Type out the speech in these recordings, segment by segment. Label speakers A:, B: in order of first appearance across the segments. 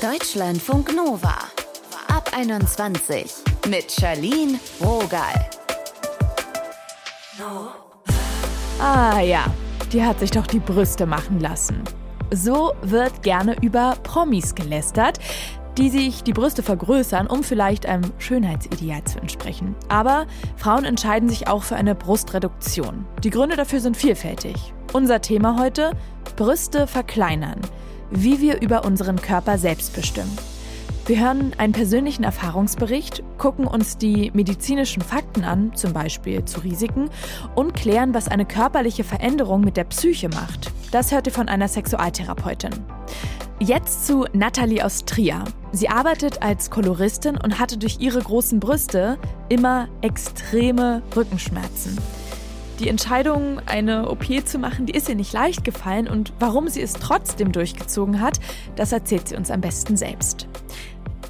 A: Deutschlandfunk Nova. Ab 21 mit Charlene Rogal.
B: Ah ja, die hat sich doch die Brüste machen lassen. So wird gerne über Promis gelästert, die sich die Brüste vergrößern, um vielleicht einem Schönheitsideal zu entsprechen. Aber Frauen entscheiden sich auch für eine Brustreduktion. Die Gründe dafür sind vielfältig. Unser Thema heute: Brüste verkleinern. Wie wir über unseren Körper selbst bestimmen. Wir hören einen persönlichen Erfahrungsbericht, gucken uns die medizinischen Fakten an, zum Beispiel zu Risiken, und klären, was eine körperliche Veränderung mit der Psyche macht. Das hört ihr von einer Sexualtherapeutin. Jetzt zu Nathalie aus Trier. Sie arbeitet als Koloristin und hatte durch ihre großen Brüste immer extreme Rückenschmerzen. Die Entscheidung, eine OP zu machen, die ist ihr nicht leicht gefallen und warum sie es trotzdem durchgezogen hat, das erzählt sie uns am besten selbst.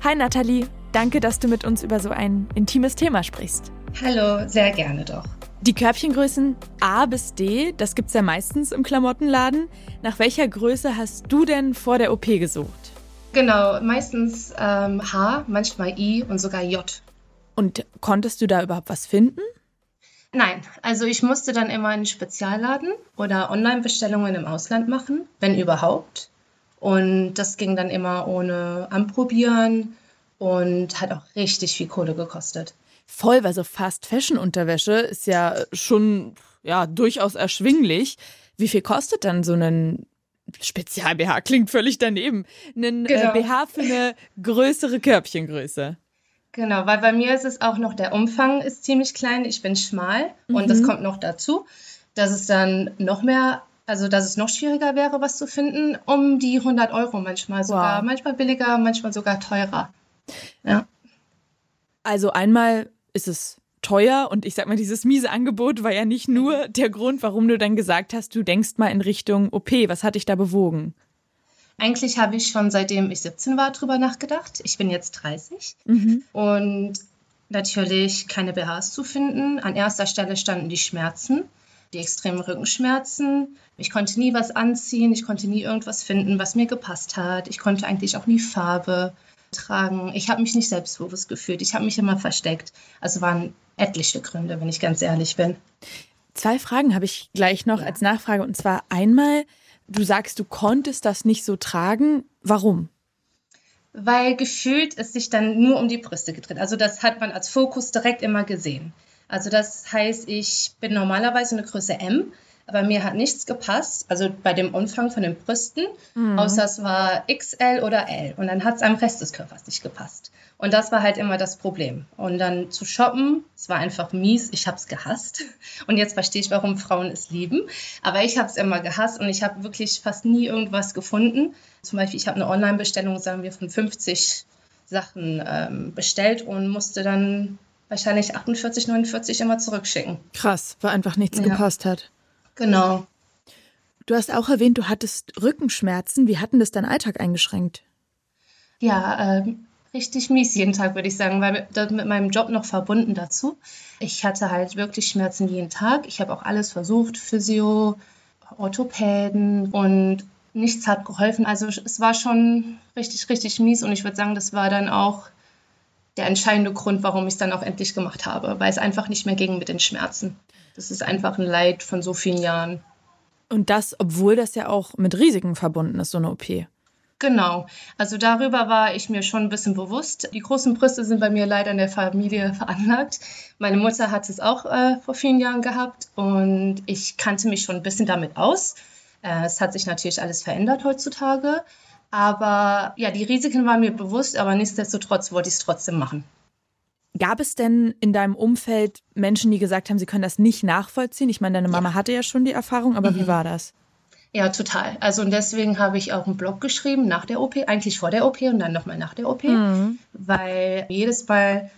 B: Hi Nathalie, danke, dass du mit uns über so ein intimes Thema sprichst.
C: Hallo, sehr gerne doch.
B: Die Körbchengrößen A bis D, das gibt's ja meistens im Klamottenladen. Nach welcher Größe hast du denn vor der OP gesucht?
C: Genau, meistens ähm, H, manchmal I und sogar J.
B: Und konntest du da überhaupt was finden?
C: Nein, also ich musste dann immer einen Spezialladen oder Online-Bestellungen im Ausland machen, wenn überhaupt. Und das ging dann immer ohne Anprobieren und hat auch richtig viel Kohle gekostet.
B: Voll, weil so Fast Fashion Unterwäsche ist ja schon ja durchaus erschwinglich. Wie viel kostet dann so ein Spezial BH? Klingt völlig daneben. Ein äh, genau. BH für eine größere Körbchengröße.
C: Genau, weil bei mir ist es auch noch, der Umfang ist ziemlich klein, ich bin schmal mhm. und das mhm. kommt noch dazu, dass es dann noch mehr also, dass es noch schwieriger wäre, was zu finden, um die 100 Euro manchmal sogar. Wow. Manchmal billiger, manchmal sogar teurer. Ja.
B: Also einmal ist es teuer und ich sag mal, dieses miese Angebot war ja nicht nur der Grund, warum du dann gesagt hast, du denkst mal in Richtung OP. Was hat dich da bewogen?
C: Eigentlich habe ich schon seitdem ich 17 war drüber nachgedacht. Ich bin jetzt 30 mhm. und natürlich keine BHs zu finden. An erster Stelle standen die Schmerzen die extremen Rückenschmerzen. Ich konnte nie was anziehen, ich konnte nie irgendwas finden, was mir gepasst hat. Ich konnte eigentlich auch nie Farbe tragen. Ich habe mich nicht selbstbewusst gefühlt. Ich habe mich immer versteckt. Also waren etliche Gründe, wenn ich ganz ehrlich bin.
B: Zwei Fragen habe ich gleich noch ja. als Nachfrage. Und zwar einmal, du sagst, du konntest das nicht so tragen. Warum?
C: Weil gefühlt es sich dann nur um die Brüste gedreht. Also das hat man als Fokus direkt immer gesehen. Also das heißt, ich bin normalerweise eine Größe M, aber mir hat nichts gepasst, also bei dem Umfang von den Brüsten, mhm. außer es war XL oder L. Und dann hat es am Rest des Körpers nicht gepasst. Und das war halt immer das Problem. Und dann zu shoppen, es war einfach mies, ich habe es gehasst. Und jetzt verstehe ich, warum Frauen es lieben. Aber ich habe es immer gehasst und ich habe wirklich fast nie irgendwas gefunden. Zum Beispiel, ich habe eine Online-Bestellung, sagen wir, von 50 Sachen ähm, bestellt und musste dann wahrscheinlich 48, 49 immer zurückschicken.
B: Krass, weil einfach nichts ja. gepasst hat.
C: Genau.
B: Du hast auch erwähnt, du hattest Rückenschmerzen. Wie hatten das deinen Alltag eingeschränkt?
C: Ja, äh, richtig mies jeden Tag, würde ich sagen, weil das mit meinem Job noch verbunden dazu. Ich hatte halt wirklich Schmerzen jeden Tag. Ich habe auch alles versucht, Physio, Orthopäden und nichts hat geholfen. Also es war schon richtig, richtig mies und ich würde sagen, das war dann auch der entscheidende Grund, warum ich es dann auch endlich gemacht habe, weil es einfach nicht mehr ging mit den Schmerzen. Das ist einfach ein Leid von so vielen Jahren.
B: Und das, obwohl das ja auch mit Risiken verbunden ist, so eine OP.
C: Genau. Also darüber war ich mir schon ein bisschen bewusst. Die großen Brüste sind bei mir leider in der Familie veranlagt. Meine Mutter hat es auch äh, vor vielen Jahren gehabt und ich kannte mich schon ein bisschen damit aus. Äh, es hat sich natürlich alles verändert heutzutage. Aber ja, die Risiken waren mir bewusst, aber nichtsdestotrotz wollte ich es trotzdem machen.
B: Gab es denn in deinem Umfeld Menschen, die gesagt haben, sie können das nicht nachvollziehen? Ich meine, deine Mama ja. hatte ja schon die Erfahrung, aber mhm. wie war das?
C: Ja, total. Also und deswegen habe ich auch einen Blog geschrieben nach der OP, eigentlich vor der OP und dann nochmal nach der OP, mhm. weil jedes Mal,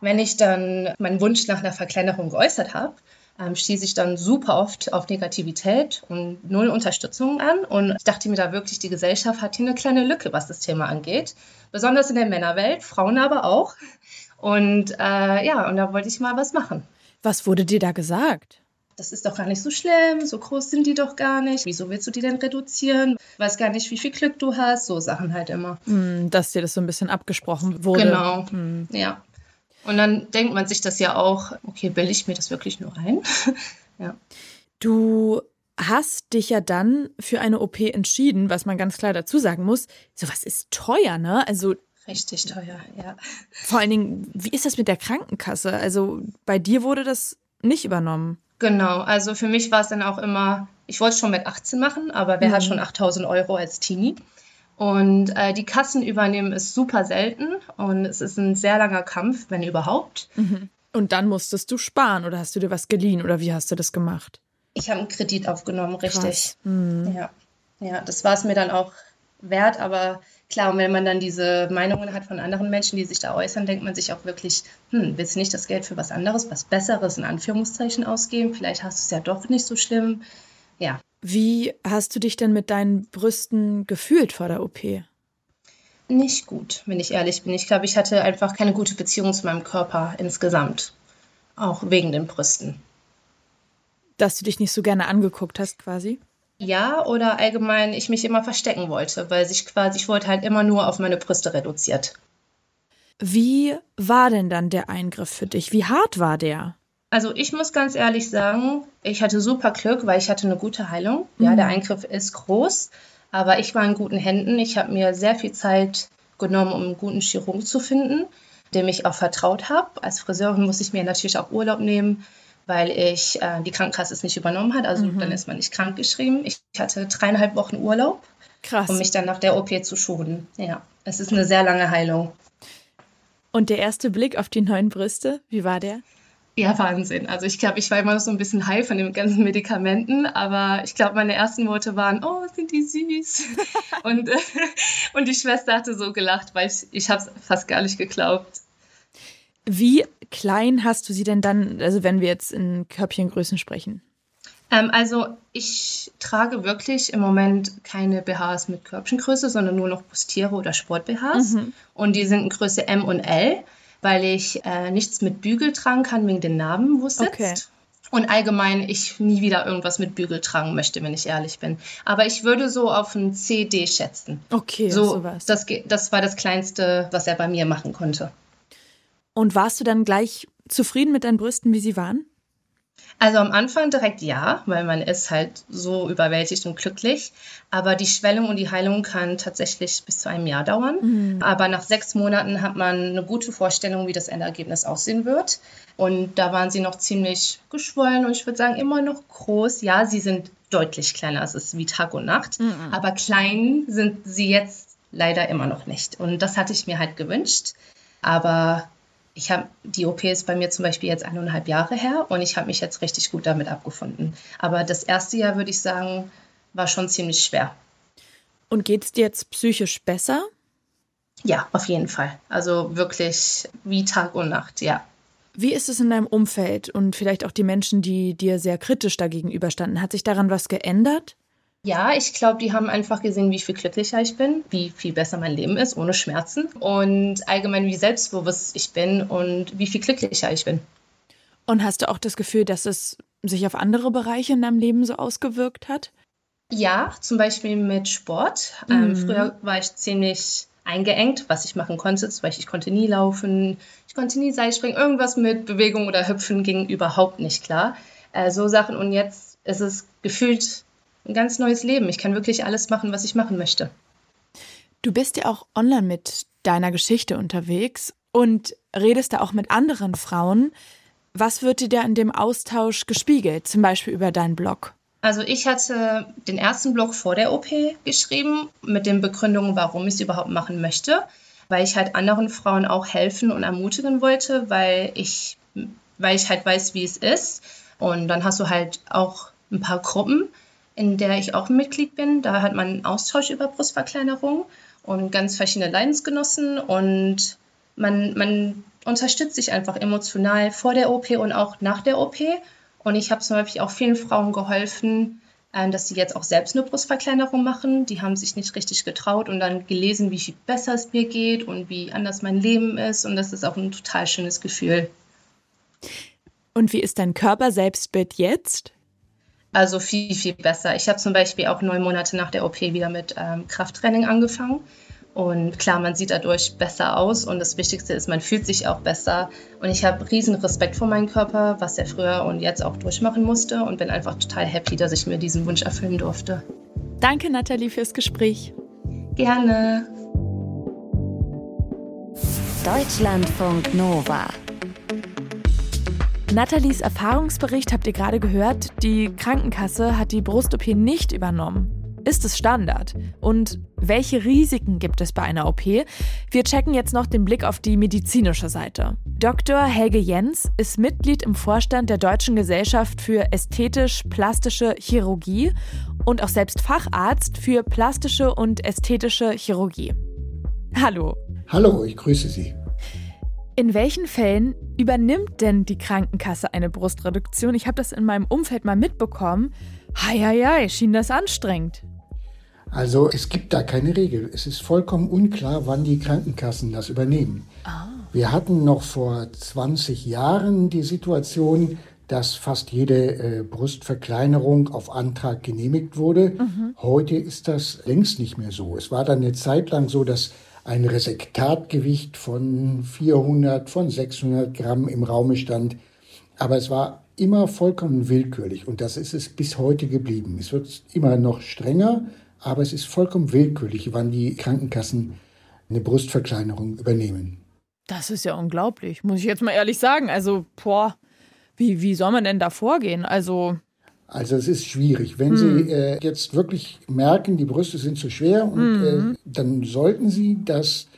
C: wenn ich dann meinen Wunsch nach einer Verkleinerung geäußert habe, ähm, stieß ich dann super oft auf Negativität und null Unterstützung an. Und ich dachte mir da wirklich, die Gesellschaft hat hier eine kleine Lücke, was das Thema angeht. Besonders in der Männerwelt, Frauen aber auch. Und äh, ja, und da wollte ich mal was machen.
B: Was wurde dir da gesagt?
C: das ist doch gar nicht so schlimm, so groß sind die doch gar nicht. Wieso willst du die denn reduzieren? Weiß gar nicht, wie viel Glück du hast. So Sachen halt immer.
B: Hm, dass dir das so ein bisschen abgesprochen wurde.
C: Genau, hm. ja. Und dann denkt man sich das ja auch, okay, bilde ich mir das wirklich nur ein? ja.
B: Du hast dich ja dann für eine OP entschieden, was man ganz klar dazu sagen muss. Sowas ist teuer, ne? Also
C: Richtig teuer, ja.
B: Vor allen Dingen, wie ist das mit der Krankenkasse? Also bei dir wurde das nicht übernommen.
C: Genau, also für mich war es dann auch immer, ich wollte es schon mit 18 machen, aber wer mhm. hat schon 8000 Euro als Teenie? Und äh, die Kassen übernehmen ist super selten und es ist ein sehr langer Kampf, wenn überhaupt.
B: Mhm. Und dann musstest du sparen oder hast du dir was geliehen oder wie hast du das gemacht?
C: Ich habe einen Kredit aufgenommen, richtig. Mhm. Ja. ja, das war es mir dann auch wert, aber Klar, und wenn man dann diese Meinungen hat von anderen Menschen, die sich da äußern, denkt man sich auch wirklich, hm, willst du nicht das Geld für was anderes, was Besseres in Anführungszeichen ausgeben? Vielleicht hast du es ja doch nicht so schlimm. Ja.
B: Wie hast du dich denn mit deinen Brüsten gefühlt vor der OP?
C: Nicht gut, wenn ich ehrlich bin. Ich glaube, ich hatte einfach keine gute Beziehung zu meinem Körper insgesamt. Auch wegen den Brüsten.
B: Dass du dich nicht so gerne angeguckt hast, quasi?
C: Ja oder allgemein ich mich immer verstecken wollte, weil sich quasi, ich wollte halt immer nur auf meine Brüste reduziert.
B: Wie war denn dann der Eingriff für dich? Wie hart war der?
C: Also ich muss ganz ehrlich sagen, ich hatte super Glück, weil ich hatte eine gute Heilung. Ja, mhm. der Eingriff ist groß, aber ich war in guten Händen. Ich habe mir sehr viel Zeit genommen, um einen guten Chirurgen zu finden, dem ich auch vertraut habe. Als Friseurin muss ich mir natürlich auch Urlaub nehmen weil ich äh, die Krankenkasse es nicht übernommen hat. Also mhm. dann ist man nicht krank geschrieben. Ich hatte dreieinhalb Wochen Urlaub, Krass. um mich dann nach der OP zu schonen. Ja, es ist eine sehr lange Heilung.
B: Und der erste Blick auf die neuen Brüste, wie war der?
C: Ja, Wahnsinn. Also ich glaube, ich war immer noch so ein bisschen high von den ganzen Medikamenten, aber ich glaube, meine ersten Worte waren, oh, sind die süß. und, äh, und die Schwester hatte so gelacht, weil ich, ich habe es fast gar nicht geglaubt.
B: Wie klein hast du sie denn dann, also wenn wir jetzt in Körbchengrößen sprechen?
C: Ähm, also ich trage wirklich im Moment keine BHs mit Körbchengröße, sondern nur noch Bustiere oder Sport-BHs. Mhm. Und die sind in Größe M und L, weil ich äh, nichts mit Bügel tragen kann wegen den Narben, wo es sitzt. Okay. Und allgemein ich nie wieder irgendwas mit Bügel tragen möchte, wenn ich ehrlich bin. Aber ich würde so auf ein CD schätzen.
B: Okay,
C: so sowas. Das, das war das Kleinste, was er bei mir machen konnte.
B: Und warst du dann gleich zufrieden mit deinen Brüsten, wie sie waren?
C: Also am Anfang direkt ja, weil man ist halt so überwältigt und glücklich. Aber die Schwellung und die Heilung kann tatsächlich bis zu einem Jahr dauern. Mhm. Aber nach sechs Monaten hat man eine gute Vorstellung, wie das Endergebnis aussehen wird. Und da waren sie noch ziemlich geschwollen und ich würde sagen immer noch groß. Ja, sie sind deutlich kleiner. Es ist wie Tag und Nacht. Mhm. Aber klein sind sie jetzt leider immer noch nicht. Und das hatte ich mir halt gewünscht. Aber ich habe die OP ist bei mir zum Beispiel jetzt eineinhalb Jahre her und ich habe mich jetzt richtig gut damit abgefunden. Aber das erste Jahr würde ich sagen, war schon ziemlich schwer.
B: Und geht es dir jetzt psychisch besser?
C: Ja, auf jeden Fall. Also wirklich wie Tag und Nacht, ja.
B: Wie ist es in deinem Umfeld und vielleicht auch die Menschen, die dir sehr kritisch dagegen überstanden? Hat sich daran was geändert?
C: Ja, ich glaube, die haben einfach gesehen, wie viel glücklicher ich bin, wie viel besser mein Leben ist, ohne Schmerzen und allgemein, wie selbstbewusst ich bin und wie viel glücklicher ich bin.
B: Und hast du auch das Gefühl, dass es sich auf andere Bereiche in deinem Leben so ausgewirkt hat?
C: Ja, zum Beispiel mit Sport. Ähm, mhm. Ähm, früher war ich ziemlich eingeengt, was ich machen konnte. Zum Beispiel, ich konnte nie laufen, ich konnte nie Seilspringen. Irgendwas mit Bewegung oder Hüpfen ging überhaupt nicht klar. Äh, so Sachen. Und jetzt ist es gefühlt ein ganz neues Leben. Ich kann wirklich alles machen, was ich machen möchte.
B: Du bist ja auch online mit deiner Geschichte unterwegs und redest da auch mit anderen Frauen. Was wird dir da in dem Austausch gespiegelt, zum Beispiel über deinen Blog?
C: Also ich hatte den ersten Blog vor der OP geschrieben mit den Begründungen, warum ich es überhaupt machen möchte, weil ich halt anderen Frauen auch helfen und ermutigen wollte, weil ich, weil ich halt weiß, wie es ist. Und dann hast du halt auch ein paar Gruppen, in der ich auch Mitglied bin. Da hat man einen Austausch über Brustverkleinerung und ganz verschiedene Leidensgenossen und man, man unterstützt sich einfach emotional vor der OP und auch nach der OP. Und ich habe zum Beispiel auch vielen Frauen geholfen, äh, dass sie jetzt auch selbst eine Brustverkleinerung machen. Die haben sich nicht richtig getraut und dann gelesen, wie viel besser es mir geht und wie anders mein Leben ist. Und das ist auch ein total schönes Gefühl.
B: Und wie ist dein Körper-Selbstbild jetzt?
C: Also viel, viel besser. Ich habe zum Beispiel auch neun Monate nach der OP wieder mit ähm, Krafttraining angefangen. Und klar, man sieht dadurch besser aus und das Wichtigste ist, man fühlt sich auch besser. Und ich habe riesen Respekt vor meinem Körper, was er früher und jetzt auch durchmachen musste und bin einfach total happy, dass ich mir diesen Wunsch erfüllen durfte.
B: Danke, Nathalie, fürs Gespräch.
C: Gerne.
A: Deutschlandfunk Nova.
B: Nathalies Erfahrungsbericht habt ihr gerade gehört. Die Krankenkasse hat die Brust-OP nicht übernommen. Ist es Standard? Und welche Risiken gibt es bei einer OP? Wir checken jetzt noch den Blick auf die medizinische Seite. Dr. Helge Jens ist Mitglied im Vorstand der Deutschen Gesellschaft für ästhetisch-plastische Chirurgie und auch selbst Facharzt für plastische und ästhetische Chirurgie. Hallo.
D: Hallo, ich grüße Sie.
B: In welchen Fällen übernimmt denn die Krankenkasse eine Brustreduktion? Ich habe das in meinem Umfeld mal mitbekommen. Heieiei, schien das anstrengend.
D: Also es gibt da keine Regel. Es ist vollkommen unklar, wann die Krankenkassen das übernehmen. Ah. Wir hatten noch vor 20 Jahren die Situation, dass fast jede äh, Brustverkleinerung auf Antrag genehmigt wurde. Mhm. Heute ist das längst nicht mehr so. Es war dann eine Zeit lang so, dass ein Resektatgewicht von 400, von 600 Gramm im Raume stand. Aber es war immer vollkommen willkürlich und das ist es bis heute geblieben. Es wird immer noch strenger, aber es ist vollkommen willkürlich, wann die Krankenkassen eine Brustverkleinerung übernehmen.
B: Das ist ja unglaublich, muss ich jetzt mal ehrlich sagen. Also, boah, wie, wie soll man denn da vorgehen? Also,
D: also es ist schwierig. Wenn hm. Sie äh, jetzt wirklich merken, die Brüste sind zu schwer, und, hm. äh, dann sollten Sie das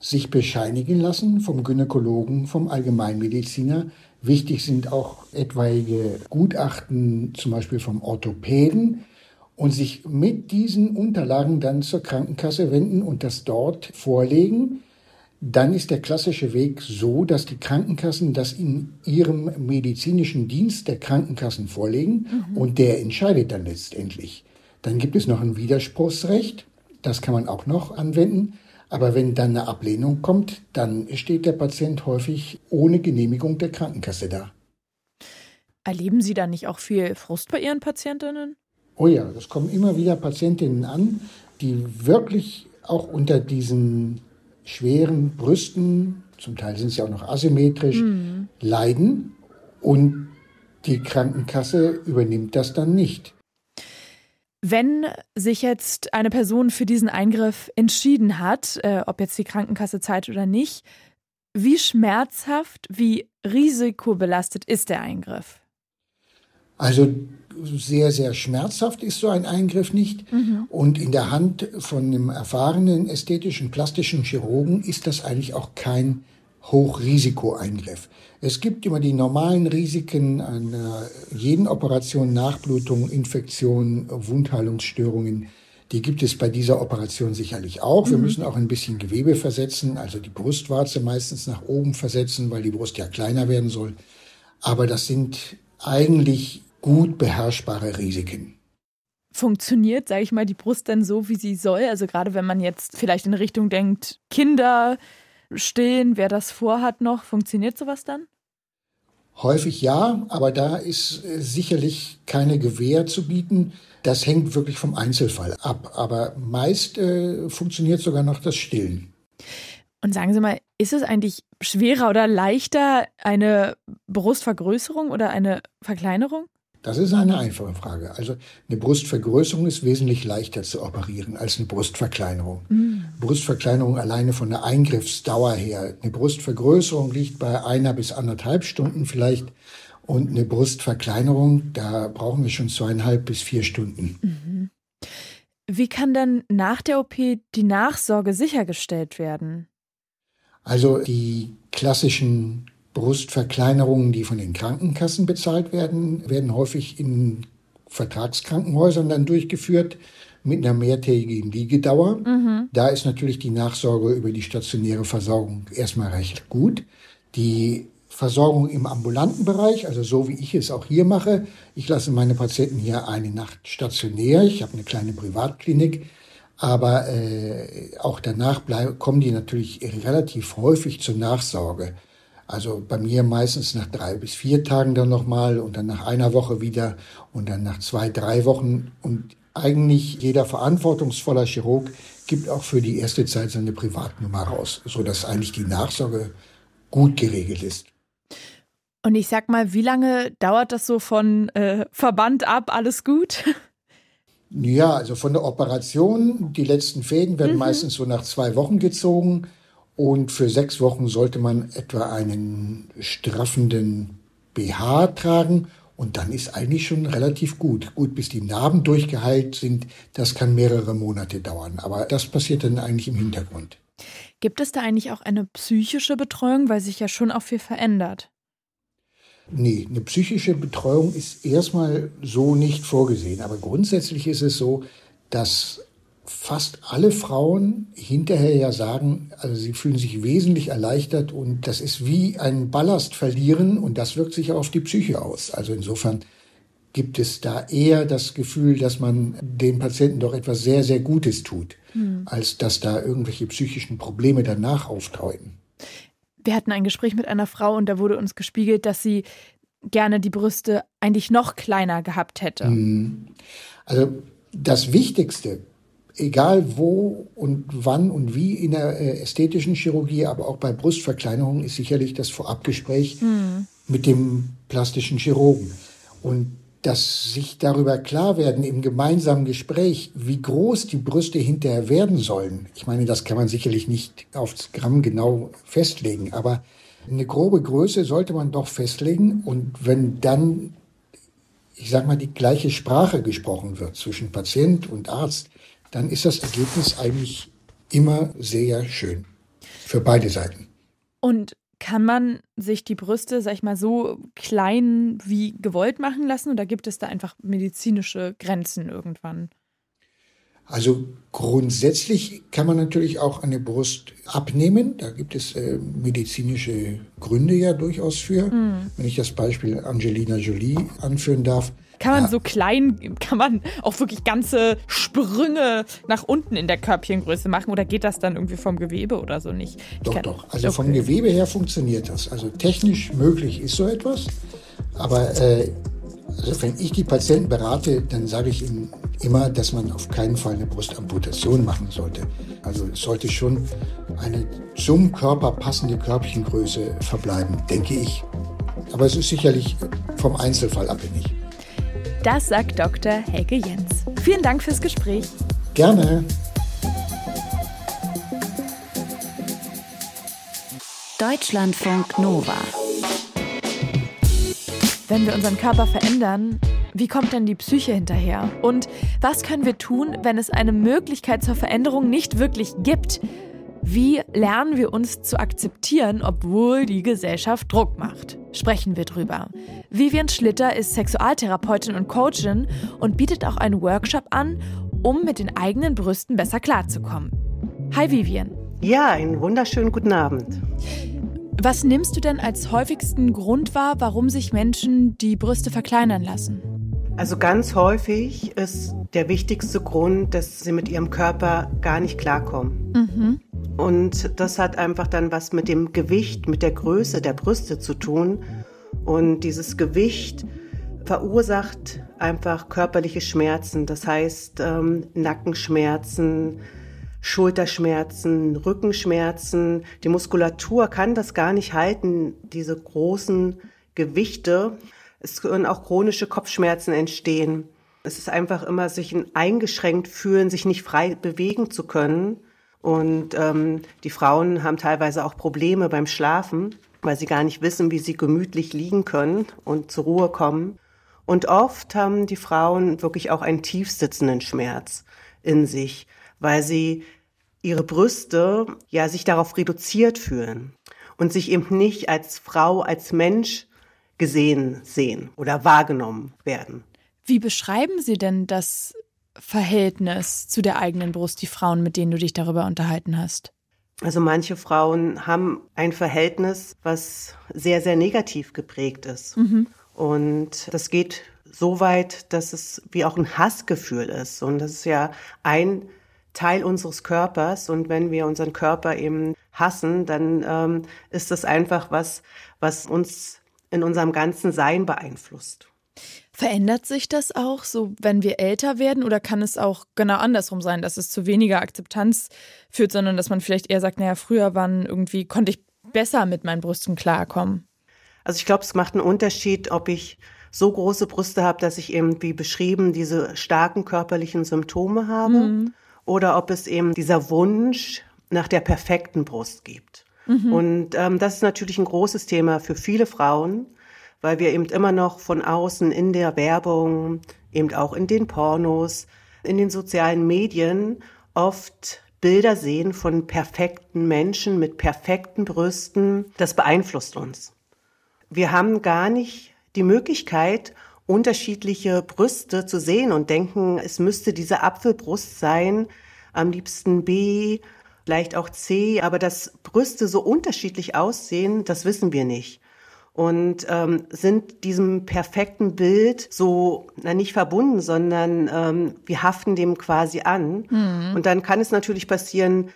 D: sich bescheinigen lassen vom Gynäkologen, vom Allgemeinmediziner. Wichtig sind auch etwaige Gutachten, zum Beispiel vom Orthopäden, und sich mit diesen Unterlagen dann zur Krankenkasse wenden und das dort vorlegen dann ist der klassische Weg so, dass die Krankenkassen das in ihrem medizinischen Dienst der Krankenkassen vorlegen mhm. und der entscheidet dann letztendlich. Dann gibt es noch ein Widerspruchsrecht, das kann man auch noch anwenden. Aber wenn dann eine Ablehnung kommt, dann steht der Patient häufig ohne Genehmigung der Krankenkasse da.
B: Erleben Sie da nicht auch viel Frust bei Ihren Patientinnen?
D: Oh ja, es kommen immer wieder Patientinnen an, die wirklich auch unter diesen schweren Brüsten, zum Teil sind sie auch noch asymmetrisch, mhm. leiden und die Krankenkasse übernimmt das dann nicht.
B: Wenn sich jetzt eine Person für diesen Eingriff entschieden hat, äh, ob jetzt die Krankenkasse zahlt oder nicht, wie schmerzhaft, wie risikobelastet ist der Eingriff?
D: Also sehr, sehr schmerzhaft ist so ein Eingriff nicht. Mhm. Und in der Hand von einem erfahrenen ästhetischen, plastischen Chirurgen ist das eigentlich auch kein Hochrisikoeingriff. Es gibt immer die normalen Risiken einer jeden Operation, Nachblutung, Infektion, Wundheilungsstörungen. Die gibt es bei dieser Operation sicherlich auch. Wir mhm. müssen auch ein bisschen Gewebe versetzen, also die Brustwarze meistens nach oben versetzen, weil die Brust ja kleiner werden soll. Aber das sind eigentlich gut beherrschbare Risiken.
B: Funktioniert, sage ich mal, die Brust dann so, wie sie soll? Also gerade wenn man jetzt vielleicht in Richtung denkt, Kinder stillen, wer das vorhat noch, funktioniert sowas dann?
D: Häufig ja, aber da ist äh, sicherlich keine Gewähr zu bieten. Das hängt wirklich vom Einzelfall ab. Aber meist äh, funktioniert sogar noch das Stillen.
B: Und sagen Sie mal, ist es eigentlich schwerer oder leichter, eine Brustvergrößerung oder eine Verkleinerung?
D: Das ist eine einfache Frage. Also eine Brustvergrößerung ist wesentlich leichter zu operieren als eine Brustverkleinerung. Mhm. Brustverkleinerung alleine von der Eingriffsdauer her. Eine Brustvergrößerung liegt bei einer bis anderthalb Stunden vielleicht. Und eine Brustverkleinerung, da brauchen wir schon zweieinhalb bis vier Stunden. Mhm.
B: Wie kann dann nach der OP die Nachsorge sichergestellt werden?
D: Also die klassischen Brustverkleinerungen, die von den Krankenkassen bezahlt werden, werden häufig in Vertragskrankenhäusern dann durchgeführt mit einer mehrtägigen Liegedauer. Mhm. Da ist natürlich die Nachsorge über die stationäre Versorgung erstmal recht gut. Die Versorgung im ambulanten Bereich, also so wie ich es auch hier mache. Ich lasse meine Patienten hier eine Nacht stationär. Ich habe eine kleine Privatklinik. Aber äh, auch danach bleib, kommen die natürlich relativ häufig zur Nachsorge. Also bei mir meistens nach drei bis vier Tagen dann nochmal und dann nach einer Woche wieder und dann nach zwei, drei Wochen. Und eigentlich jeder verantwortungsvoller Chirurg gibt auch für die erste Zeit seine Privatnummer raus, sodass eigentlich die Nachsorge gut geregelt ist.
B: Und ich sag mal, wie lange dauert das so von äh, Verband ab, alles gut?
D: Ja, also von der Operation, die letzten Fäden werden mhm. meistens so nach zwei Wochen gezogen. Und für sechs Wochen sollte man etwa einen straffenden BH tragen. Und dann ist eigentlich schon relativ gut. Gut, bis die Narben durchgeheilt sind, das kann mehrere Monate dauern. Aber das passiert dann eigentlich im Hintergrund.
B: Gibt es da eigentlich auch eine psychische Betreuung, weil sich ja schon auch viel verändert?
D: Nee, eine psychische Betreuung ist erstmal so nicht vorgesehen. Aber grundsätzlich ist es so, dass fast alle Frauen hinterher ja sagen, also sie fühlen sich wesentlich erleichtert und das ist wie ein Ballast verlieren und das wirkt sich auf die Psyche aus. Also insofern gibt es da eher das Gefühl, dass man den Patienten doch etwas sehr, sehr Gutes tut, mhm. als dass da irgendwelche psychischen Probleme danach auftauchen.
B: Wir hatten ein Gespräch mit einer Frau und da wurde uns gespiegelt, dass sie gerne die Brüste eigentlich noch kleiner gehabt hätte. Mhm.
D: Also das Wichtigste egal wo und wann und wie in der äh, ästhetischen Chirurgie, aber auch bei Brustverkleinerung ist sicherlich das Vorabgespräch mhm. mit dem plastischen Chirurgen. Und dass sich darüber klar werden im gemeinsamen Gespräch, wie groß die Brüste hinterher werden sollen. Ich meine, das kann man sicherlich nicht aufs Gramm genau festlegen, aber eine grobe Größe sollte man doch festlegen. Und wenn dann, ich sag mal, die gleiche Sprache gesprochen wird zwischen Patient und Arzt, dann ist das Ergebnis eigentlich immer sehr schön. Für beide Seiten.
B: Und kann man sich die Brüste, sag ich mal, so klein wie gewollt machen lassen oder gibt es da einfach medizinische Grenzen irgendwann?
D: Also grundsätzlich kann man natürlich auch eine Brust abnehmen. Da gibt es äh, medizinische Gründe ja durchaus für. Mhm. Wenn ich das Beispiel Angelina Jolie anführen darf,
B: kann man ja. so klein, kann man auch wirklich ganze Sprünge nach unten in der Körbchengröße machen oder geht das dann irgendwie vom Gewebe oder so nicht?
D: doch, kann, doch. Also okay. vom Gewebe her funktioniert das. Also technisch möglich ist so etwas. Aber äh, also wenn ich die Patienten berate, dann sage ich ihnen immer, dass man auf keinen Fall eine Brustamputation machen sollte. Also es sollte schon eine zum Körper passende Körbchengröße verbleiben, denke ich. Aber es ist sicherlich vom Einzelfall abhängig.
B: Das sagt Dr. Helge Jens. Vielen Dank fürs Gespräch.
D: Gerne.
A: Deutschlandfunk Nova.
B: Wenn wir unseren Körper verändern, wie kommt denn die Psyche hinterher? Und was können wir tun, wenn es eine Möglichkeit zur Veränderung nicht wirklich gibt? Wie lernen wir uns zu akzeptieren, obwohl die Gesellschaft Druck macht? Sprechen wir drüber. Vivian Schlitter ist Sexualtherapeutin und Coachin und bietet auch einen Workshop an, um mit den eigenen Brüsten besser klarzukommen. Hi Vivian.
E: Ja, einen wunderschönen guten Abend.
B: Was nimmst du denn als häufigsten Grund wahr, warum sich Menschen die Brüste verkleinern lassen?
E: Also ganz häufig ist der wichtigste Grund, dass sie mit ihrem Körper gar nicht klarkommen. Mhm. Und das hat einfach dann was mit dem Gewicht, mit der Größe der Brüste zu tun. Und dieses Gewicht verursacht einfach körperliche Schmerzen. Das heißt ähm, Nackenschmerzen, Schulterschmerzen, Rückenschmerzen. Die Muskulatur kann das gar nicht halten, diese großen Gewichte. Es können auch chronische Kopfschmerzen entstehen. Es ist einfach immer sich eingeschränkt fühlen, sich nicht frei bewegen zu können. Und ähm, die Frauen haben teilweise auch Probleme beim Schlafen, weil sie gar nicht wissen, wie sie gemütlich liegen können und zur Ruhe kommen. Und oft haben die Frauen wirklich auch einen tiefsitzenden Schmerz in sich, weil sie ihre Brüste ja sich darauf reduziert fühlen und sich eben nicht als Frau, als Mensch gesehen sehen oder wahrgenommen werden.
B: Wie beschreiben Sie denn das Verhältnis zu der eigenen Brust, die Frauen, mit denen du dich darüber unterhalten hast?
E: Also manche Frauen haben ein Verhältnis, was sehr, sehr negativ geprägt ist. Mhm. Und das geht so weit, dass es wie auch ein Hassgefühl ist. Und das ist ja ein Teil unseres Körpers und wenn wir unseren Körper eben hassen, dann ähm, ist das einfach was, was uns in unserem ganzen Sein beeinflusst.
B: Verändert sich das auch so, wenn wir älter werden oder kann es auch genau andersrum sein, dass es zu weniger Akzeptanz führt, sondern dass man vielleicht eher sagt, naja, früher waren irgendwie, konnte ich besser mit meinen Brüsten klarkommen?
E: Also ich glaube, es macht einen Unterschied, ob ich so große Brüste habe, dass ich eben, wie beschrieben, diese starken körperlichen Symptome habe. Mhm oder ob es eben dieser Wunsch nach der perfekten Brust gibt. Mhm. Und ähm, das ist natürlich ein großes Thema für viele Frauen, weil wir eben immer noch von außen in der Werbung, eben auch in den Pornos, in den sozialen Medien oft Bilder sehen von perfekten Menschen mit perfekten Brüsten. Das beeinflusst uns. Wir haben gar nicht die Möglichkeit, unterschiedliche Brüste zu sehen und denken, es müsste diese Apfelbrust sein, am liebsten B, vielleicht auch C, aber dass Brüste so unterschiedlich aussehen, das wissen wir nicht. Und ähm, sind diesem perfekten Bild so na, nicht verbunden, sondern ähm, wir haften dem quasi an. Mhm. Und dann kann es natürlich passieren,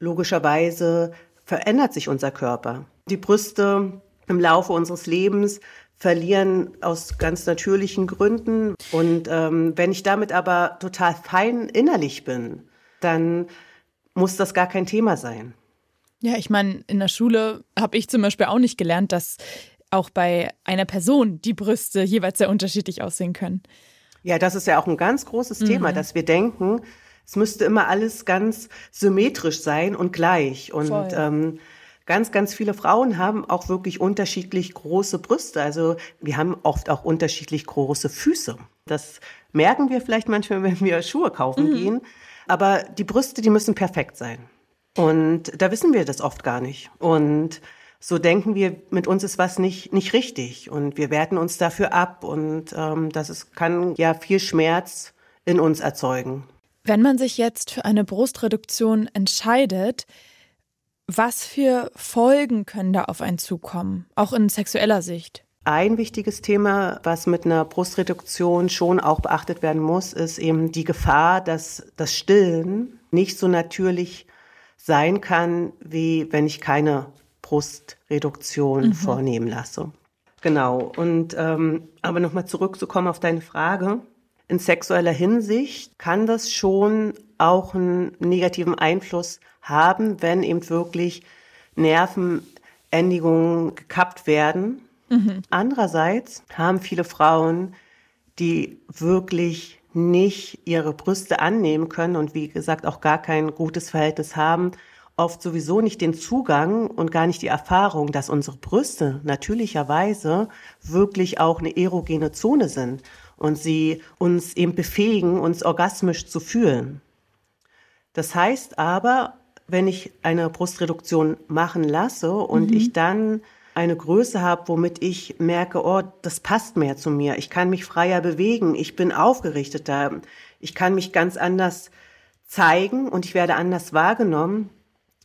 E: logischerweise verändert sich unser Körper. Die Brüste im Laufe unseres Lebens verlieren aus ganz natürlichen Gründen. Und ähm, wenn ich damit aber total fein innerlich bin, dann muss das gar kein Thema sein.
B: Ja, ich meine, in der Schule habe ich zum Beispiel auch nicht gelernt, dass auch bei einer Person die Brüste jeweils sehr unterschiedlich aussehen können.
E: Ja, das ist ja auch ein ganz großes mhm. Thema, dass wir denken, es müsste immer alles ganz symmetrisch sein und gleich. Und ähm, ganz, ganz viele Frauen haben auch wirklich unterschiedlich große Brüste. Also wir haben oft auch unterschiedlich große Füße. Das merken wir vielleicht manchmal, wenn wir Schuhe kaufen mhm. gehen. Aber die Brüste, die müssen perfekt sein. Und da wissen wir das oft gar nicht. Und so denken wir, mit uns ist was nicht, nicht richtig. Und wir werten uns dafür ab. Und ähm, das ist, kann ja viel Schmerz in uns erzeugen.
B: Wenn man sich jetzt für eine Brustreduktion entscheidet, was für Folgen können da auf einen zukommen, auch in sexueller Sicht?
E: Ein wichtiges Thema, was mit einer Brustreduktion schon auch beachtet werden muss, ist eben die Gefahr, dass das Stillen nicht so natürlich sein kann, wie wenn ich keine Brustreduktion mhm. vornehmen lasse. Genau. Und ähm, aber nochmal zurückzukommen auf deine Frage. In sexueller Hinsicht kann das schon auch einen negativen Einfluss haben, wenn eben wirklich Nervenendigungen gekappt werden. Mhm. Andererseits haben viele Frauen, die wirklich nicht ihre Brüste annehmen können und wie gesagt auch gar kein gutes Verhältnis haben, oft sowieso nicht den Zugang und gar nicht die Erfahrung, dass unsere Brüste natürlicherweise wirklich auch eine erogene Zone sind und sie uns eben befähigen, uns orgasmisch zu fühlen. Das heißt aber, wenn ich eine Brustreduktion machen lasse und mhm. ich dann eine Größe habe, womit ich merke, oh, das passt mehr zu mir. Ich kann mich freier bewegen. Ich bin aufgerichteter. Ich kann mich ganz anders zeigen und ich werde anders wahrgenommen.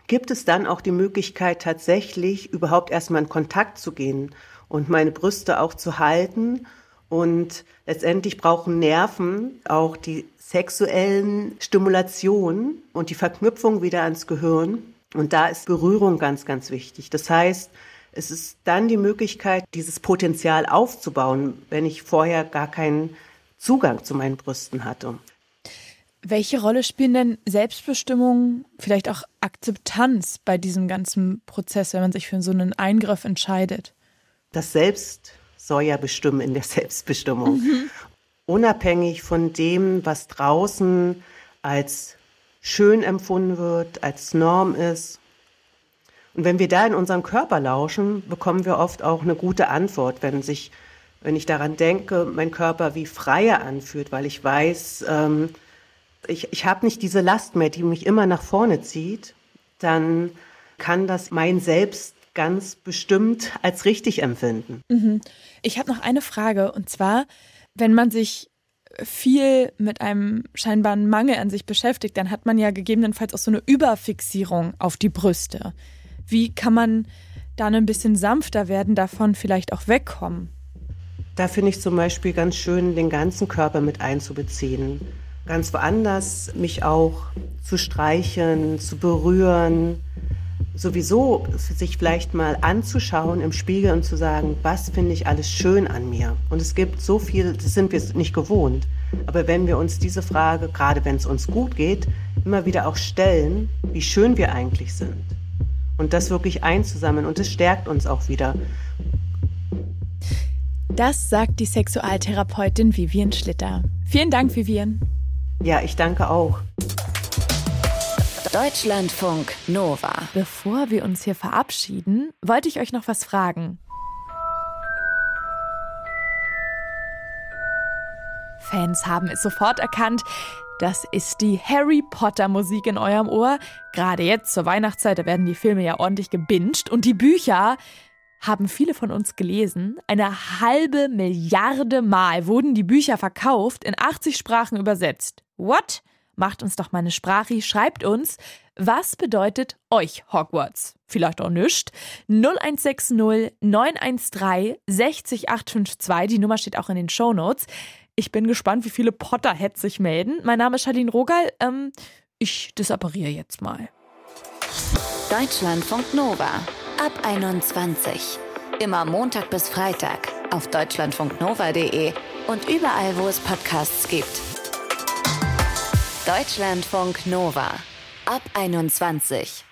E: Gibt es dann auch die Möglichkeit, tatsächlich überhaupt erstmal in Kontakt zu gehen und meine Brüste auch zu halten? Und letztendlich brauchen Nerven auch die sexuellen Stimulationen und die Verknüpfung wieder ans Gehirn. Und da ist Berührung ganz, ganz wichtig. Das heißt, es ist dann die Möglichkeit, dieses Potenzial aufzubauen, wenn ich vorher gar keinen Zugang zu meinen Brüsten hatte.
B: Welche Rolle spielen denn Selbstbestimmung, vielleicht auch Akzeptanz bei diesem ganzen Prozess, wenn man sich für so einen Eingriff entscheidet?
E: Das Selbst soll ja bestimmen in der Selbstbestimmung. Mhm unabhängig von dem, was draußen als schön empfunden wird, als Norm ist. Und wenn wir da in unserem Körper lauschen, bekommen wir oft auch eine gute Antwort, wenn sich, wenn ich daran denke, mein Körper wie freier anfühlt, weil ich weiß, ähm, ich, ich habe nicht diese Last mehr, die mich immer nach vorne zieht, dann kann das mein Selbst ganz bestimmt als richtig empfinden.
B: Mhm. Ich habe noch eine Frage und zwar, wenn man sich viel mit einem scheinbaren Mangel an sich beschäftigt, dann hat man ja gegebenenfalls auch so eine Überfixierung auf die Brüste. Wie kann man dann ein bisschen sanfter werden, davon vielleicht auch wegkommen?
E: Da finde ich zum Beispiel ganz schön, den ganzen Körper mit einzubeziehen. ganz woanders, mich auch zu streichen, zu berühren, sowieso sich vielleicht mal anzuschauen im Spiegel und zu sagen, was finde ich alles schön an mir. Und es gibt so viel, das sind wir nicht gewohnt. Aber wenn wir uns diese Frage, gerade wenn es uns gut geht, immer wieder auch stellen, wie schön wir eigentlich sind. Und das wirklich einzusammeln und es stärkt uns auch wieder.
B: Das sagt die Sexualtherapeutin Vivian Schlitter. Vielen Dank, Vivian.
E: Ja, ich danke auch.
A: Deutschlandfunk Nova.
B: Bevor wir uns hier verabschieden, wollte ich euch noch was fragen. Fans haben es sofort erkannt. Das ist die Harry Potter Musik in eurem Ohr. Gerade jetzt zur Weihnachtszeit, da werden die Filme ja ordentlich gebinged. Und die Bücher haben viele von uns gelesen. Eine halbe Milliarde Mal wurden die Bücher verkauft, in 80 Sprachen übersetzt. What? Macht uns doch mal eine Sprache, schreibt uns, was bedeutet euch Hogwarts? Vielleicht auch nischt. 0160 913 60852, die Nummer steht auch in den Show Notes. Ich bin gespannt, wie viele Potterheads sich melden. Mein Name ist Charlene Rogal. Ähm, ich disappariere jetzt mal.
A: Deutschlandfunk Nova ab 21. Immer Montag bis Freitag auf deutschlandfunknova.de und überall, wo es Podcasts gibt. Deutschlandfunk Nova ab 21.